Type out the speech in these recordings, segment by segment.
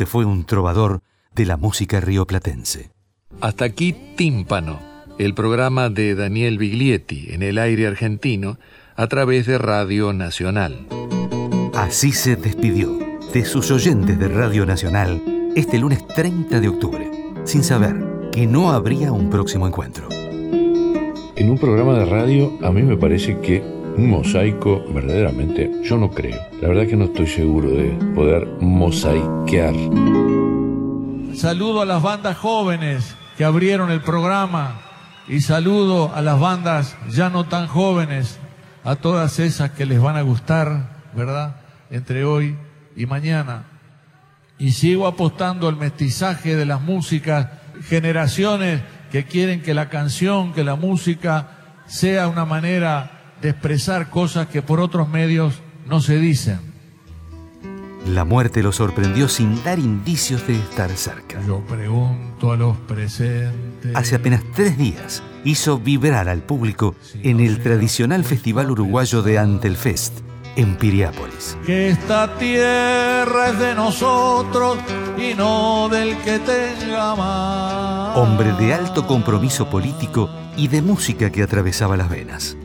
se fue un trovador de la música rioplatense. Hasta aquí Tímpano, el programa de Daniel Biglietti en el aire argentino a través de Radio Nacional. Así se despidió de sus oyentes de Radio Nacional este lunes 30 de octubre, sin saber que no habría un próximo encuentro. En un programa de radio a mí me parece que un mosaico verdaderamente yo no creo. La verdad que no estoy seguro de poder mosaiquear. Saludo a las bandas jóvenes que abrieron el programa y saludo a las bandas ya no tan jóvenes, a todas esas que les van a gustar, ¿verdad? Entre hoy y mañana. Y sigo apostando al mestizaje de las músicas, generaciones que quieren que la canción, que la música sea una manera de expresar cosas que por otros medios no se dicen. La muerte lo sorprendió sin dar indicios de estar cerca. Yo pregunto a los presentes. Hace apenas tres días hizo vibrar al público en el tradicional festival uruguayo de Antelfest, en Piriápolis. Que esta tierra es de nosotros y no del que tenga más. Hombre de alto compromiso político y de música que atravesaba las venas.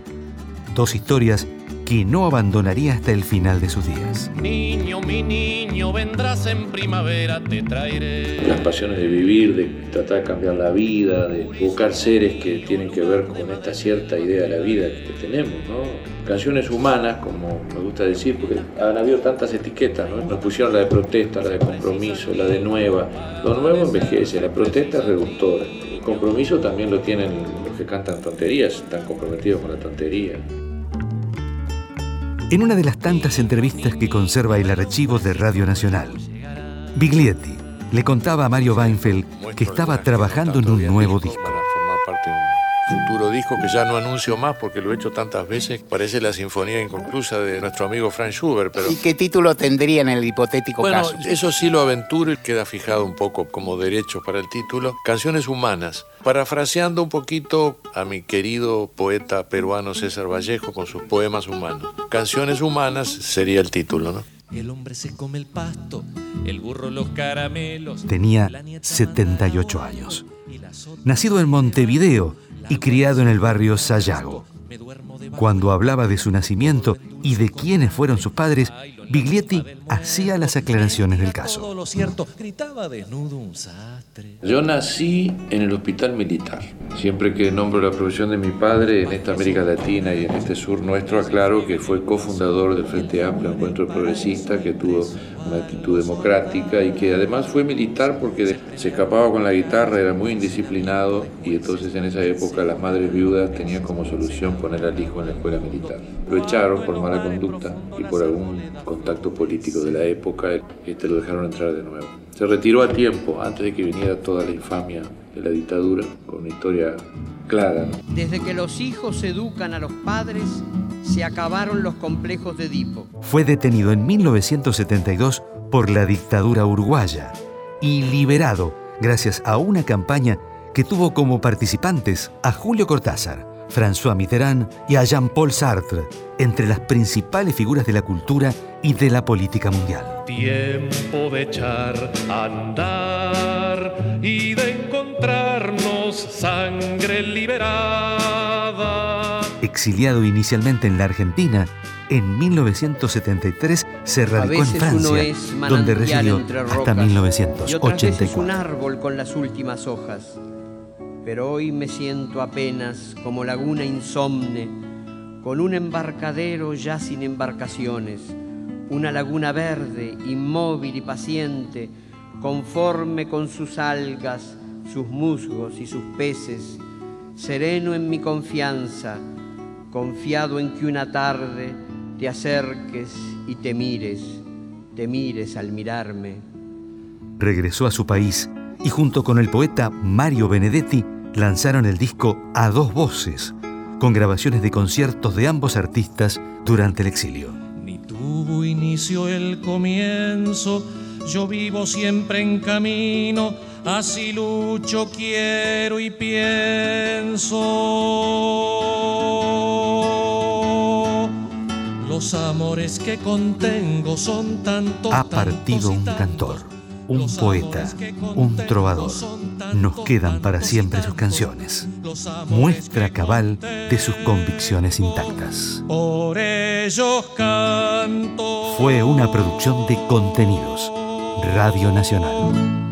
Dos historias que no abandonaría hasta el final de sus días. Niño, mi niño, vendrás en primavera, te traeré. Las pasiones de vivir, de tratar de cambiar la vida, de buscar seres que tienen que ver con esta cierta idea de la vida que tenemos, ¿no? Canciones humanas, como me gusta decir, porque han habido tantas etiquetas, ¿no? Nos pusieron la de protesta, la de compromiso, la de nueva. Lo nuevo envejece, la protesta es reductora. El compromiso también lo tienen los que cantan tonterías, están comprometidos con la tontería. En una de las tantas entrevistas que conserva el archivo de Radio Nacional, Biglietti le contaba a Mario Weinfeld que estaba trabajando en un nuevo disco. Futuro disco que ya no anuncio más porque lo he hecho tantas veces. Parece la sinfonía inconclusa de nuestro amigo Frank Schubert, pero... ¿Y qué título tendría en el hipotético Bueno, caso? eso sí lo aventuro y queda fijado un poco como derecho para el título. Canciones humanas. Parafraseando un poquito a mi querido poeta peruano César Vallejo con sus poemas humanos. Canciones humanas sería el título, ¿no? El hombre se come el pasto, el burro los caramelos. Tenía 78 años. Nacido en Montevideo y criado en el barrio Sayago. Cuando hablaba de su nacimiento y de quiénes fueron sus padres, Biglietti hacía las aclaraciones del caso. Yo nací en el hospital militar. Siempre que nombro la profesión de mi padre en esta América Latina y en este sur nuestro, aclaro que fue cofundador del Frente Amplio Encuentro Progresista, que tuvo una actitud democrática y que además fue militar porque se escapaba con la guitarra, era muy indisciplinado y entonces en esa época las madres viudas tenían como solución poner al hijo en la escuela militar. Lo echaron por mala conducta y por algún contacto político de la época, este lo dejaron entrar de nuevo. Se retiró a tiempo, antes de que viniera toda la infamia de la dictadura, con una historia clara. ¿no? Desde que los hijos educan a los padres, se acabaron los complejos de Edipo. Fue detenido en 1972 por la dictadura uruguaya y liberado gracias a una campaña que tuvo como participantes a Julio Cortázar, François Mitterrand y a Jean-Paul Sartre, entre las principales figuras de la cultura y de la política mundial. Tiempo de echar a andar y de encontrarnos sangre liberada. Exiliado inicialmente en la Argentina, en 1973 se radicó en Francia, donde residió hasta rocas, Y otras veces un 1984. árbol con las últimas hojas. Pero hoy me siento apenas como laguna insomne, con un embarcadero ya sin embarcaciones, una laguna verde, inmóvil y paciente, conforme con sus algas, sus musgos y sus peces, sereno en mi confianza, confiado en que una tarde te acerques y te mires, te mires al mirarme. Regresó a su país y junto con el poeta Mario Benedetti lanzaron el disco A Dos Voces, con grabaciones de conciertos de ambos artistas durante el exilio. Ni tuvo inicio el comienzo, yo vivo siempre en camino, así lucho, quiero y pienso. Los amores que contengo son tantos, Ha partido un cantor. Un poeta, un trovador. Nos quedan para siempre sus canciones. Muestra cabal de sus convicciones intactas. Por ellos canto. Fue una producción de contenidos. Radio Nacional.